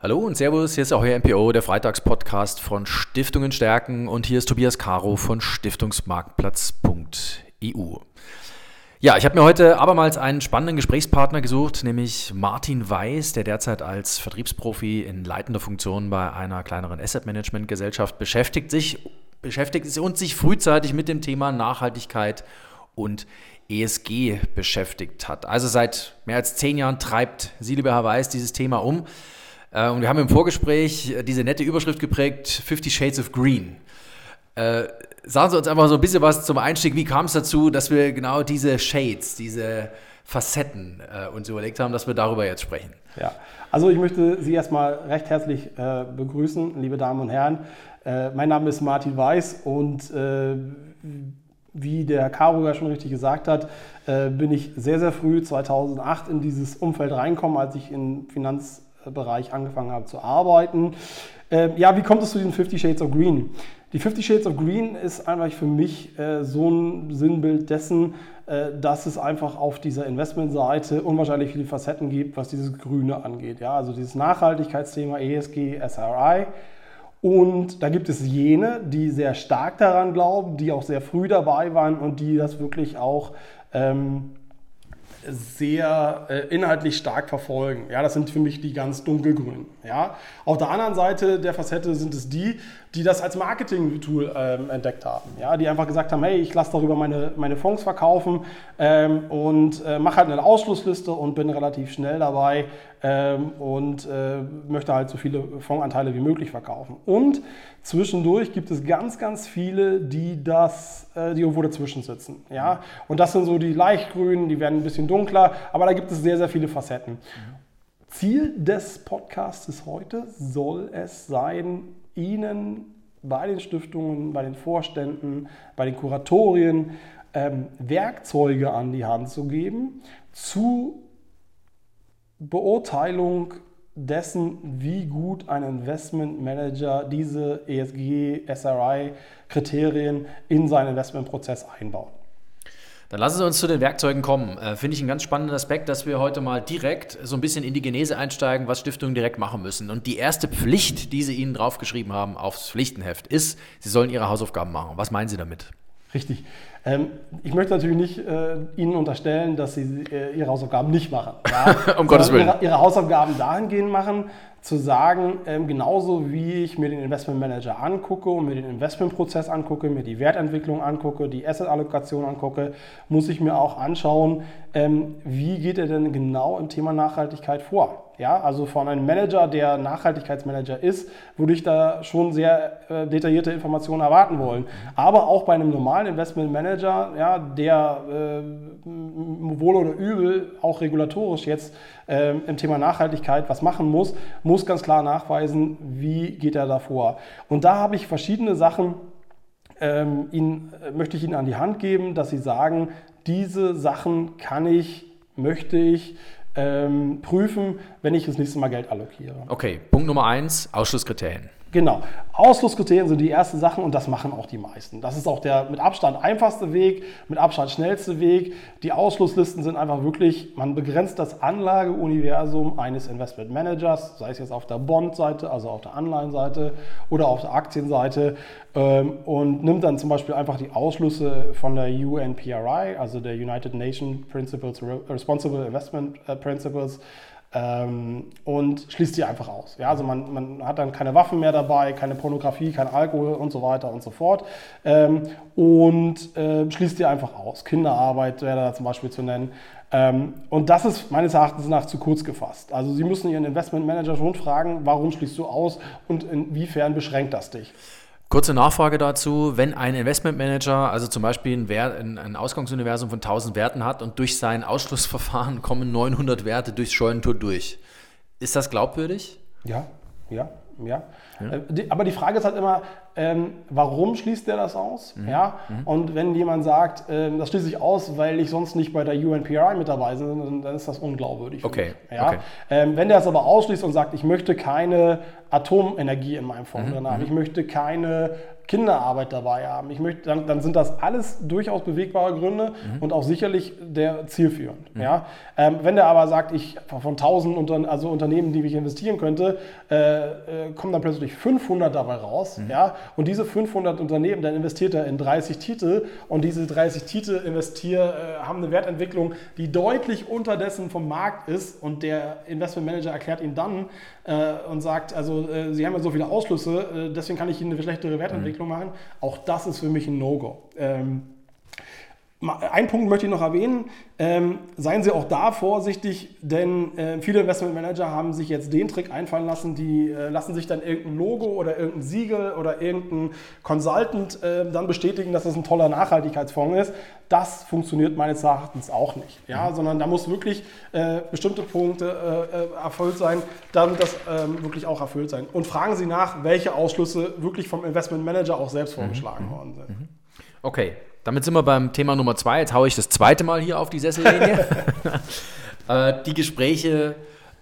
Hallo und Servus, hier ist auch euer MPO, der Freitagspodcast von Stiftungen stärken und hier ist Tobias Caro von Stiftungsmarktplatz.eu. Ja, ich habe mir heute abermals einen spannenden Gesprächspartner gesucht, nämlich Martin Weiß, der derzeit als Vertriebsprofi in leitender Funktion bei einer kleineren Asset Management Gesellschaft beschäftigt sich, beschäftigt ist und sich frühzeitig mit dem Thema Nachhaltigkeit und ESG beschäftigt hat. Also seit mehr als zehn Jahren treibt Sie, lieber Herr Weiß, dieses Thema um. Äh, und wir haben im Vorgespräch äh, diese nette Überschrift geprägt, 50 Shades of Green. Äh, sagen Sie uns einfach so ein bisschen was zum Einstieg. Wie kam es dazu, dass wir genau diese Shades, diese Facetten äh, uns überlegt haben, dass wir darüber jetzt sprechen? Ja, also ich möchte Sie erstmal recht herzlich äh, begrüßen, liebe Damen und Herren. Äh, mein Name ist Martin Weiß und wie der Caro ja schon richtig gesagt hat, bin ich sehr, sehr früh 2008 in dieses Umfeld reinkommen, als ich in Finanz Bereich angefangen habe zu arbeiten. Äh, ja, wie kommt es zu diesen 50 Shades of Green? Die 50 Shades of Green ist einfach für mich äh, so ein Sinnbild dessen, äh, dass es einfach auf dieser Investmentseite unwahrscheinlich viele Facetten gibt, was dieses Grüne angeht. Ja, also dieses Nachhaltigkeitsthema ESG, SRI. Und da gibt es jene, die sehr stark daran glauben, die auch sehr früh dabei waren und die das wirklich auch ähm, sehr äh, inhaltlich stark verfolgen. Ja, das sind für mich die ganz dunkelgrünen. Ja. Auf der anderen Seite der Facette sind es die, die das als Marketing-Tool ähm, entdeckt haben. Ja, die einfach gesagt haben, hey, ich lasse darüber meine, meine Fonds verkaufen ähm, und äh, mache halt eine Ausschlussliste und bin relativ schnell dabei ähm, und äh, möchte halt so viele Fondsanteile wie möglich verkaufen. Und zwischendurch gibt es ganz, ganz viele, die das, äh, die irgendwo dazwischen sitzen. Ja? Und das sind so die leichtgrünen, die werden ein bisschen dunkler, aber da gibt es sehr, sehr viele Facetten. Ziel des Podcasts heute soll es sein, Ihnen bei den Stiftungen, bei den Vorständen, bei den Kuratorien ähm, Werkzeuge an die Hand zu geben zu Beurteilung dessen, wie gut ein Investmentmanager diese ESG, SRI-Kriterien in seinen Investmentprozess einbaut. Dann lassen Sie uns zu den Werkzeugen kommen. Äh, Finde ich einen ganz spannenden Aspekt, dass wir heute mal direkt so ein bisschen in die Genese einsteigen, was Stiftungen direkt machen müssen. Und die erste Pflicht, die Sie Ihnen draufgeschrieben haben aufs Pflichtenheft, ist, Sie sollen Ihre Hausaufgaben machen. Was meinen Sie damit? Richtig. Ähm, ich möchte natürlich nicht äh, Ihnen unterstellen, dass Sie äh, Ihre Hausaufgaben nicht machen. Ja? um Gottes Willen. Ihre, ihre, Hausaufgaben dahingehend machen, zu sagen, ähm, genauso wie ich mir den Investmentmanager angucke und mir den Investmentprozess angucke, mir die Wertentwicklung angucke, die Assetallokation angucke, muss ich mir auch anschauen, ähm, wie geht er denn genau im Thema Nachhaltigkeit vor. Ja, also von einem Manager, der Nachhaltigkeitsmanager ist, würde ich da schon sehr äh, detaillierte Informationen erwarten wollen. Aber auch bei einem normalen Investmentmanager, ja, der äh, wohl oder übel auch regulatorisch jetzt äh, im Thema Nachhaltigkeit was machen muss, muss ganz klar nachweisen, wie geht er da vor. Und da habe ich verschiedene Sachen, ähm, Ihnen, äh, möchte ich Ihnen an die Hand geben, dass Sie sagen, diese Sachen kann ich, möchte ich, ähm, prüfen, wenn ich das nächste Mal Geld allokiere. Okay, Punkt Nummer eins, Ausschlusskriterien. Genau. Ausschlusskriterien sind die ersten Sachen und das machen auch die meisten. Das ist auch der mit Abstand einfachste Weg, mit Abstand schnellste Weg. Die Ausschlusslisten sind einfach wirklich, man begrenzt das Anlageuniversum eines Investmentmanagers, sei es jetzt auf der Bond-Seite, also auf der Anleihenseite oder auf der Aktienseite ähm, und nimmt dann zum Beispiel einfach die Ausschlüsse von der UNPRI, also der United Nations Principles, Responsible Investment äh, Principles, ähm, und schließt sie einfach aus. Ja, also man, man, hat dann keine Waffen mehr dabei, keine Pornografie, kein Alkohol und so weiter und so fort ähm, und äh, schließt die einfach aus. Kinderarbeit wäre da zum Beispiel zu nennen. Ähm, und das ist meines Erachtens nach zu kurz gefasst. Also Sie müssen Ihren Investmentmanager schon fragen, warum schließt du aus und inwiefern beschränkt das dich? Kurze Nachfrage dazu, wenn ein Investmentmanager also zum Beispiel ein, Wert, ein, Ausgangsuniversum von 1000 Werten hat und durch sein Ausschlussverfahren kommen 900 Werte durchs Scheunentor durch, ist das glaubwürdig? Ja, ja, ja. ja. Äh, aber die Frage ist halt immer, ähm, warum schließt der das aus? Mhm. Ja? Mhm. Und wenn jemand sagt, ähm, das schließe ich aus, weil ich sonst nicht bei der UNPRI mit dabei bin, dann ist das unglaubwürdig. Okay. Ja? okay. Ähm, wenn der es aber ausschließt und sagt, ich möchte keine Atomenergie in meinem Fonds mhm. drin haben, mhm. ich möchte keine Kinderarbeit dabei haben. Ich möchte, dann, dann sind das alles durchaus bewegbare Gründe mhm. und auch sicherlich der zielführend. Mhm. Ja? Ähm, wenn der aber sagt, ich von 1000 Unter also Unternehmen, die ich investieren könnte, äh, äh, kommen dann plötzlich 500 dabei raus. Mhm. Ja? Und diese 500 Unternehmen, dann investiert er in 30 Titel und diese 30 Titel investier, äh, haben eine Wertentwicklung, die deutlich unter dessen vom Markt ist und der Investmentmanager erklärt ihn dann äh, und sagt, also äh, Sie haben ja so viele Ausschlüsse, äh, deswegen kann ich Ihnen eine schlechtere Wertentwicklung Entwicklung machen. Auch das ist für mich ein No-Go. Ähm, ein Punkt möchte ich noch erwähnen. Ähm, seien Sie auch da vorsichtig, denn äh, viele Investmentmanager haben sich jetzt den Trick einfallen lassen, die äh, lassen sich dann irgendein Logo oder irgendein Siegel oder irgendein Consultant äh, dann bestätigen, dass das ein toller Nachhaltigkeitsfonds ist. Das funktioniert meines Erachtens auch nicht. Ja? Mhm. Sondern da muss wirklich äh, bestimmte Punkte äh, äh, erfüllt sein, damit das ähm, wirklich auch erfüllt sein. Und fragen Sie nach, welche Ausschlüsse wirklich vom Investmentmanager auch selbst mhm. vorgeschlagen mhm. worden sind. Mhm. Okay, damit sind wir beim Thema Nummer zwei. Jetzt haue ich das zweite Mal hier auf die Sessellinie. äh, die Gespräche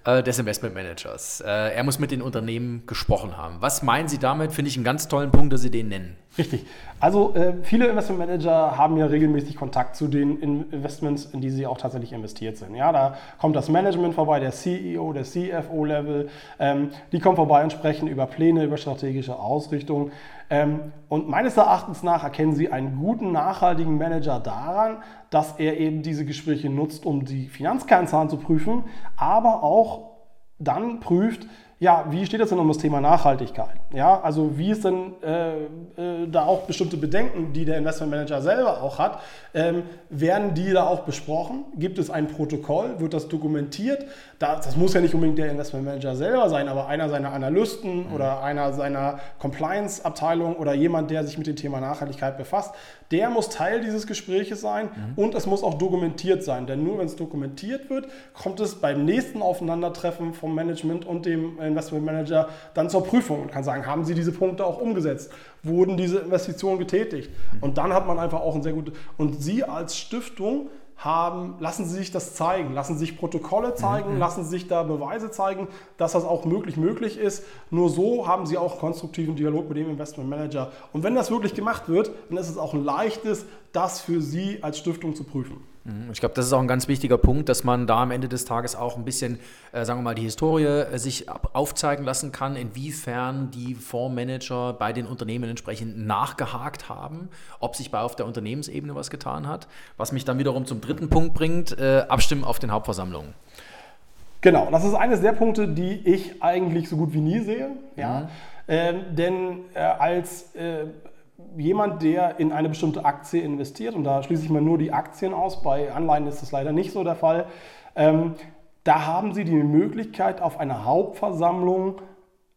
äh, des Investmentmanagers. Äh, er muss mit den Unternehmen gesprochen haben. Was meinen Sie damit? Finde ich einen ganz tollen Punkt, dass Sie den nennen. Richtig. Also äh, viele Investmentmanager haben ja regelmäßig Kontakt zu den Investments, in die sie auch tatsächlich investiert sind. Ja, da kommt das Management vorbei, der CEO, der CFO-Level. Ähm, die kommen vorbei und sprechen über Pläne, über strategische Ausrichtung. Ähm, und meines Erachtens nach erkennen Sie einen guten, nachhaltigen Manager daran, dass er eben diese Gespräche nutzt, um die Finanzkernzahlen zu prüfen, aber auch dann prüft, ja, wie steht es denn um das Thema Nachhaltigkeit? Ja, also wie ist denn äh, äh, da auch bestimmte Bedenken, die der Investmentmanager selber auch hat, ähm, werden die da auch besprochen? Gibt es ein Protokoll? Wird das dokumentiert? Das, das muss ja nicht unbedingt der Investmentmanager selber sein, aber einer seiner Analysten mhm. oder einer seiner Compliance-Abteilung oder jemand, der sich mit dem Thema Nachhaltigkeit befasst, der muss Teil dieses Gespräches sein mhm. und es muss auch dokumentiert sein. Denn nur wenn es dokumentiert wird, kommt es beim nächsten Aufeinandertreffen vom Management und dem Investmentmanager dann zur Prüfung und kann sagen, haben Sie diese Punkte auch umgesetzt? Wurden diese Investitionen getätigt? Mhm. Und dann hat man einfach auch ein sehr gutes. Und Sie als Stiftung haben, lassen Sie sich das zeigen, lassen Sie sich Protokolle zeigen, mhm. lassen Sie sich da Beweise zeigen, dass das auch möglich möglich ist. Nur so haben Sie auch konstruktiven Dialog mit dem Investmentmanager. Und wenn das wirklich gemacht wird, dann ist es auch ein leichtes, das für Sie als Stiftung zu prüfen. Mhm. Ich glaube, das ist auch ein ganz wichtiger Punkt, dass man da am Ende des Tages auch ein bisschen, äh, sagen wir mal, die Historie äh, sich aufzeigen lassen kann, inwiefern die Fondsmanager bei den Unternehmen entsprechend nachgehakt haben, ob sich bei auf der Unternehmensebene was getan hat. Was mich dann wiederum zum dritten Punkt bringt, äh, Abstimmen auf den Hauptversammlungen. Genau, das ist eines der Punkte, die ich eigentlich so gut wie nie sehe. Ja? Mhm. Ähm, denn äh, als äh, jemand, der in eine bestimmte Aktie investiert, und da schließe ich mal nur die Aktien aus, bei Anleihen ist das leider nicht so der Fall, ähm, da haben Sie die Möglichkeit, auf einer Hauptversammlung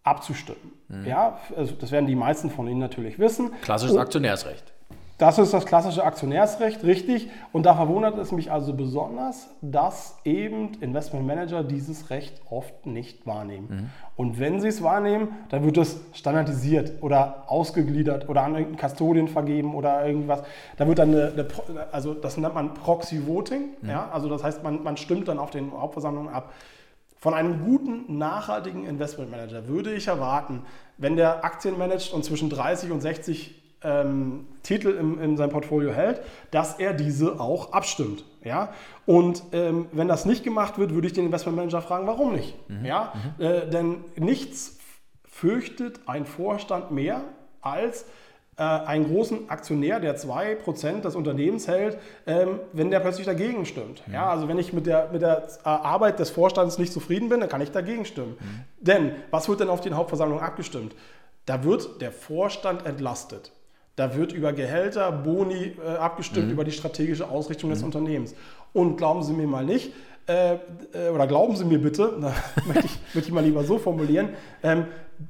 abzustimmen. Mhm. Ja, also das werden die meisten von Ihnen natürlich wissen. Klassisches Aktionärsrecht. Das ist das klassische Aktionärsrecht, richtig. Und da verwundert es mich also besonders, dass eben Investmentmanager dieses Recht oft nicht wahrnehmen. Mhm. Und wenn sie es wahrnehmen, dann wird es standardisiert oder ausgegliedert oder an irgendeinen Custodian vergeben oder irgendwas. Da wird dann eine, eine also das nennt man Proxy Voting. Mhm. Ja? Also das heißt, man, man stimmt dann auf den Hauptversammlungen ab. Von einem guten, nachhaltigen Investmentmanager würde ich erwarten, wenn der Aktien managt und zwischen 30 und 60 ähm, Titel im, in seinem Portfolio hält, dass er diese auch abstimmt. Ja? Und ähm, wenn das nicht gemacht wird, würde ich den Investmentmanager fragen, warum nicht? Mhm. Ja? Mhm. Äh, denn nichts fürchtet ein Vorstand mehr als äh, einen großen Aktionär, der 2% des Unternehmens hält, ähm, wenn der plötzlich dagegen stimmt. Mhm. Ja, also wenn ich mit der, mit der äh, Arbeit des Vorstands nicht zufrieden bin, dann kann ich dagegen stimmen. Mhm. Denn was wird denn auf den Hauptversammlungen abgestimmt? Da wird der Vorstand entlastet. Da wird über Gehälter, Boni äh, abgestimmt, mhm. über die strategische Ausrichtung mhm. des Unternehmens. Und glauben Sie mir mal nicht, äh, äh oder glauben Sie mir bitte, da möchte ich, möchte ich mal lieber so formulieren, ähm,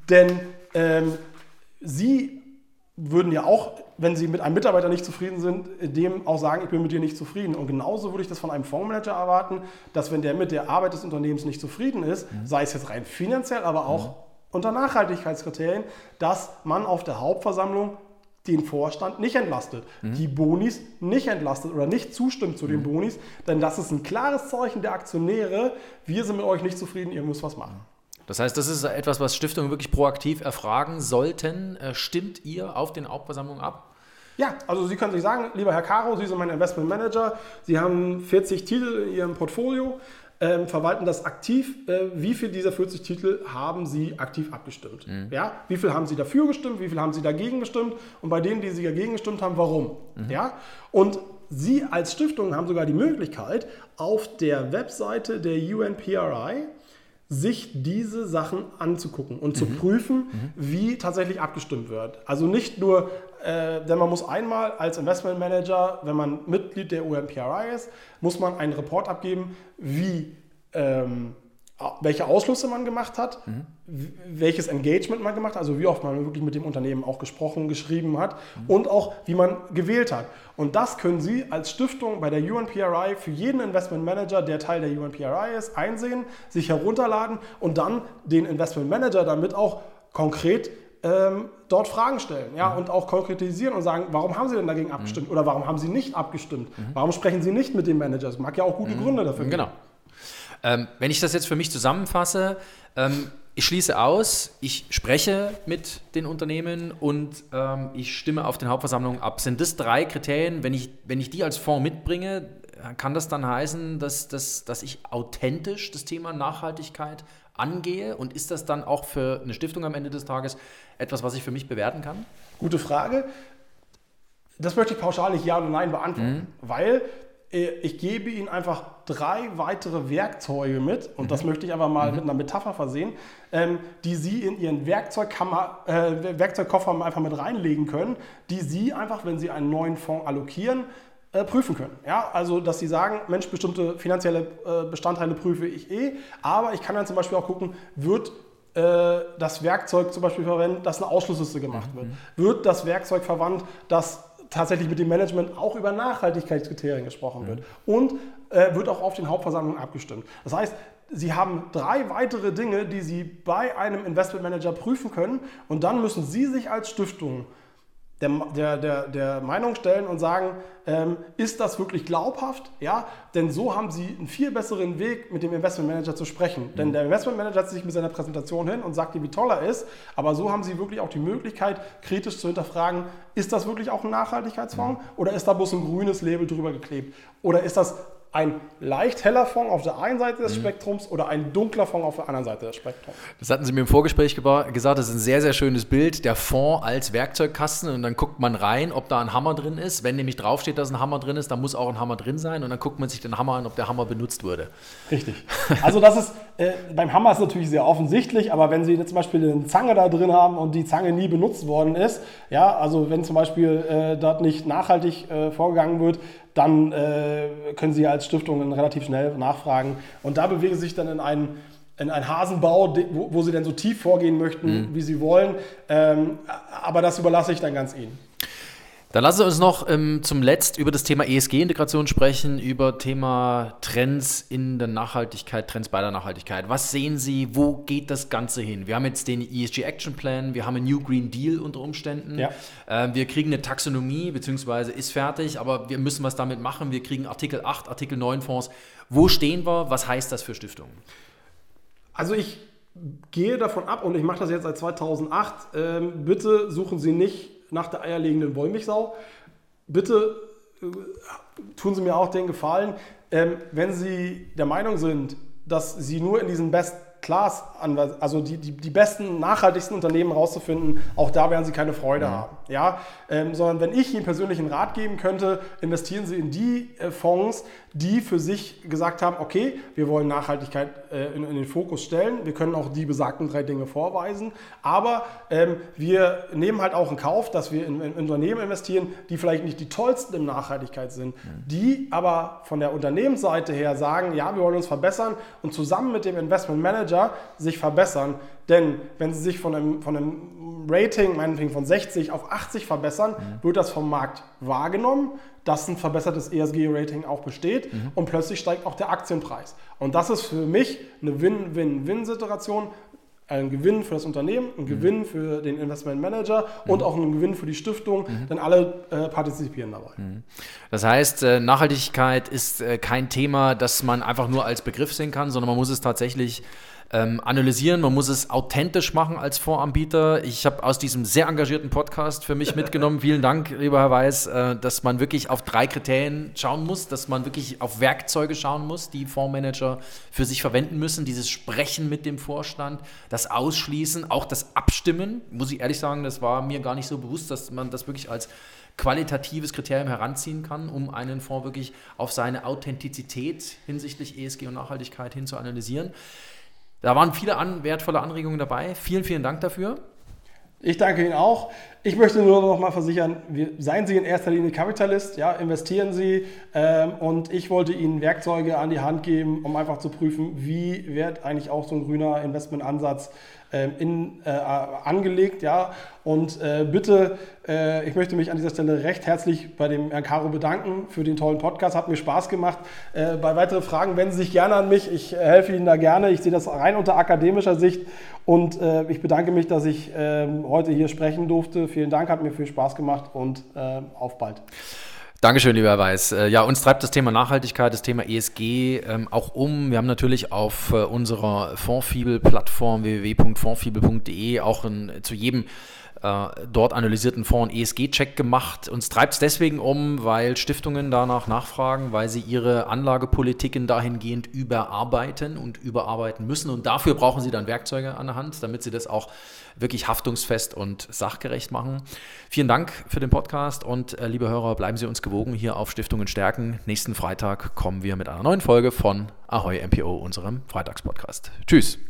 denn ähm, Sie würden ja auch, wenn Sie mit einem Mitarbeiter nicht zufrieden sind, dem auch sagen, ich bin mit dir nicht zufrieden. Und genauso würde ich das von einem Fondsmanager erwarten, dass wenn der mit der Arbeit des Unternehmens nicht zufrieden ist, mhm. sei es jetzt rein finanziell, aber auch mhm unter Nachhaltigkeitskriterien, dass man auf der Hauptversammlung den Vorstand nicht entlastet, mhm. die Bonis nicht entlastet oder nicht zustimmt zu den mhm. Bonis, denn das ist ein klares Zeichen der Aktionäre, wir sind mit euch nicht zufrieden, ihr müsst was machen. Das heißt, das ist etwas, was Stiftungen wirklich proaktiv erfragen sollten. Äh, stimmt ihr auf den Hauptversammlungen ab? Ja, also Sie können sich sagen, lieber Herr Caro, Sie sind mein Investment Manager, Sie haben 40 Titel in Ihrem Portfolio ähm, verwalten das aktiv. Äh, wie viel dieser 40 Titel haben Sie aktiv abgestimmt? Mhm. Ja? Wie viel haben Sie dafür gestimmt? Wie viel haben Sie dagegen gestimmt? Und bei denen, die Sie dagegen gestimmt haben, warum? Mhm. Ja? Und Sie als Stiftung haben sogar die Möglichkeit, auf der Webseite der UNPRI sich diese Sachen anzugucken und zu mhm. prüfen, mhm. wie tatsächlich abgestimmt wird. Also nicht nur, äh, denn man muss einmal als Investment Manager, wenn man Mitglied der UNPRI ist, muss man einen Report abgeben, wie ähm, welche Ausschlüsse man gemacht hat, mhm. welches Engagement man gemacht hat, also wie oft man wirklich mit dem Unternehmen auch gesprochen, geschrieben hat mhm. und auch wie man gewählt hat. Und das können Sie als Stiftung bei der UNPRI für jeden Investment Manager, der Teil der UNPRI ist, einsehen, sich herunterladen und dann den Investment Manager damit auch konkret ähm, dort Fragen stellen ja, mhm. und auch konkretisieren und sagen, warum haben Sie denn dagegen abgestimmt mhm. oder warum haben Sie nicht abgestimmt? Mhm. Warum sprechen Sie nicht mit dem Manager? Es mag ja auch gute mhm. Gründe dafür geben. Genau. Ähm, wenn ich das jetzt für mich zusammenfasse, ähm, ich schließe aus, ich spreche mit den Unternehmen und ähm, ich stimme auf den Hauptversammlungen ab. Sind das drei Kriterien? Wenn ich, wenn ich die als Fonds mitbringe, kann das dann heißen, dass, dass, dass ich authentisch das Thema Nachhaltigkeit angehe? Und ist das dann auch für eine Stiftung am Ende des Tages etwas, was ich für mich bewerten kann? Gute Frage. Das möchte ich pauschal nicht ja oder nein beantworten, mhm. weil äh, ich gebe Ihnen einfach drei weitere Werkzeuge mit, und mhm. das möchte ich einfach mal mhm. mit einer Metapher versehen, ähm, die Sie in Ihren Werkzeugkammer, äh, Werkzeugkoffer einfach mit reinlegen können, die Sie einfach, wenn Sie einen neuen Fonds allokieren, äh, prüfen können. Ja, also, dass Sie sagen, Mensch, bestimmte finanzielle äh, Bestandteile prüfe ich eh, aber ich kann dann zum Beispiel auch gucken, wird äh, das Werkzeug zum Beispiel verwendet, dass eine Ausschlussliste gemacht wird? Mhm. Wird das Werkzeug verwandt, dass tatsächlich mit dem Management auch über Nachhaltigkeitskriterien gesprochen wird. Mhm. Und äh, wird auch auf den Hauptversammlungen abgestimmt. Das heißt, Sie haben drei weitere Dinge, die Sie bei einem Investmentmanager prüfen können und dann müssen Sie sich als Stiftung der, der, der, der Meinung stellen und sagen, ähm, ist das wirklich glaubhaft? Ja, denn so haben Sie einen viel besseren Weg, mit dem Investmentmanager zu sprechen. Mhm. Denn der Investmentmanager setzt sich mit seiner Präsentation hin und sagt dir, wie toll er ist, aber so haben Sie wirklich auch die Möglichkeit, kritisch zu hinterfragen, ist das wirklich auch ein Nachhaltigkeitsfonds mhm. oder ist da bloß ein grünes Label drüber geklebt? Oder ist das ein leicht heller Fonds auf der einen Seite des mhm. Spektrums oder ein dunkler Fonds auf der anderen Seite des Spektrums. Das hatten Sie mir im Vorgespräch gesagt, das ist ein sehr, sehr schönes Bild, der Fonds als Werkzeugkasten und dann guckt man rein, ob da ein Hammer drin ist. Wenn nämlich draufsteht, dass ein Hammer drin ist, dann muss auch ein Hammer drin sein und dann guckt man sich den Hammer an, ob der Hammer benutzt wurde. Richtig. Also das ist, äh, beim Hammer ist natürlich sehr offensichtlich, aber wenn Sie jetzt zum Beispiel eine Zange da drin haben und die Zange nie benutzt worden ist, ja, also wenn zum Beispiel äh, dort nicht nachhaltig äh, vorgegangen wird, dann äh, können Sie als Stiftung relativ schnell nachfragen. Und da bewegen Sie sich dann in einen, in einen Hasenbau, wo, wo Sie dann so tief vorgehen möchten, mhm. wie Sie wollen. Ähm, aber das überlasse ich dann ganz Ihnen. Dann lassen Sie uns noch ähm, zum Letzt über das Thema ESG-Integration sprechen, über Thema Trends in der Nachhaltigkeit, Trends bei der Nachhaltigkeit. Was sehen Sie, wo geht das Ganze hin? Wir haben jetzt den ESG Action Plan, wir haben einen New Green Deal unter Umständen. Ja. Äh, wir kriegen eine Taxonomie, beziehungsweise ist fertig, aber wir müssen was damit machen. Wir kriegen Artikel 8, Artikel 9 Fonds. Wo stehen wir? Was heißt das für Stiftungen? Also ich gehe davon ab, und ich mache das jetzt seit 2008, äh, bitte suchen Sie nicht nach der eierlegenden Wollmilchsau. Bitte äh, tun Sie mir auch den Gefallen, ähm, wenn Sie der Meinung sind, dass Sie nur in diesen Best Class, also die, die, die besten, nachhaltigsten Unternehmen rauszufinden, auch da werden Sie keine Freude mhm. haben. Ja? Ähm, sondern wenn ich Ihnen persönlich einen Rat geben könnte, investieren Sie in die äh, Fonds, die für sich gesagt haben, okay, wir wollen Nachhaltigkeit äh, in, in, den Fokus stellen, wir können auch die besagten drei Dinge vorweisen, aber ähm, wir nehmen halt auch in Kauf, dass wir in, in, Unternehmen investieren, die vielleicht nicht die tollsten in Nachhaltigkeit sind, mhm. die aber von der Unternehmensseite her sagen, ja, wir wollen uns verbessern und zusammen mit dem Investment Manager sich verbessern, denn wenn sie sich von einem, von einem Rating, meinetwegen von 60 auf 80 verbessern, mhm. wird das vom Markt wahrgenommen, dass ein verbessertes ESG-Rating auch besteht mhm. und plötzlich steigt auch der Aktienpreis. Und das ist für mich eine Win-Win-Win-Situation. ein Gewinn für das Unternehmen, ein Gewinn für den Investmentmanager und auch ein Gewinn für die Stiftung, denn alle äh, partizipieren dabei. Das heißt, äh, Nachhaltigkeit ist äh, kein Thema, das man einfach nur als Begriff sehen kann, sondern man muss es tatsächlich ähm, analysieren, man muss es authentisch machen als Voranbieter. Ich habe aus diesem sehr engagierten Podcast für mich mitgenommen, vielen Dank, lieber Herr Weiß, äh, dass man wirklich auf drei Kriterien schauen muss, dass man wirklich auf Werkzeuge schauen muss, die Fondsmanager für sich verwenden müssen. Dieses Sprechen mit dem Vorstand, das Ausschließen, auch das Abstimmen, muss ich ehrlich sagen, das war mir gar nicht so bewusst, dass man das wirklich als qualitatives Kriterium heranziehen kann, um einen Fonds wirklich auf seine Authentizität hinsichtlich ESG und Nachhaltigkeit hin zu analysieren. Da waren viele an, wertvolle Anregungen dabei. Vielen, vielen Dank dafür. Ich danke Ihnen auch. Ich möchte nur noch mal versichern, wir, seien Sie in erster Linie Kapitalist, ja, investieren Sie. Ähm, und ich wollte Ihnen Werkzeuge an die Hand geben, um einfach zu prüfen, wie wird eigentlich auch so ein grüner Investmentansatz ähm, in, äh, angelegt. Ja. Und äh, bitte, äh, ich möchte mich an dieser Stelle recht herzlich bei dem Herrn Caro bedanken für den tollen Podcast. Hat mir Spaß gemacht. Äh, bei weiteren Fragen wenden Sie sich gerne an mich. Ich helfe Ihnen da gerne. Ich sehe das rein unter akademischer Sicht. Und äh, ich bedanke mich, dass ich ähm, heute hier sprechen durfte. Vielen Dank, hat mir viel Spaß gemacht und äh, auf bald. Dankeschön, lieber Herr Weiß. Äh, ja, uns treibt das Thema Nachhaltigkeit, das Thema ESG ähm, auch um. Wir haben natürlich auf äh, unserer Fondsfibel-Plattform www.fondsfibel.de auch ein, zu jedem äh, dort analysierten Fonds einen ESG-Check gemacht. Uns treibt es deswegen um, weil Stiftungen danach nachfragen, weil sie ihre Anlagepolitiken dahingehend überarbeiten und überarbeiten müssen. Und dafür brauchen sie dann Werkzeuge an der Hand, damit sie das auch wirklich haftungsfest und sachgerecht machen. Vielen Dank für den Podcast und äh, liebe Hörer, bleiben Sie uns gewogen hier auf Stiftungen stärken. Nächsten Freitag kommen wir mit einer neuen Folge von Ahoy MPO, unserem Freitagspodcast. Tschüss.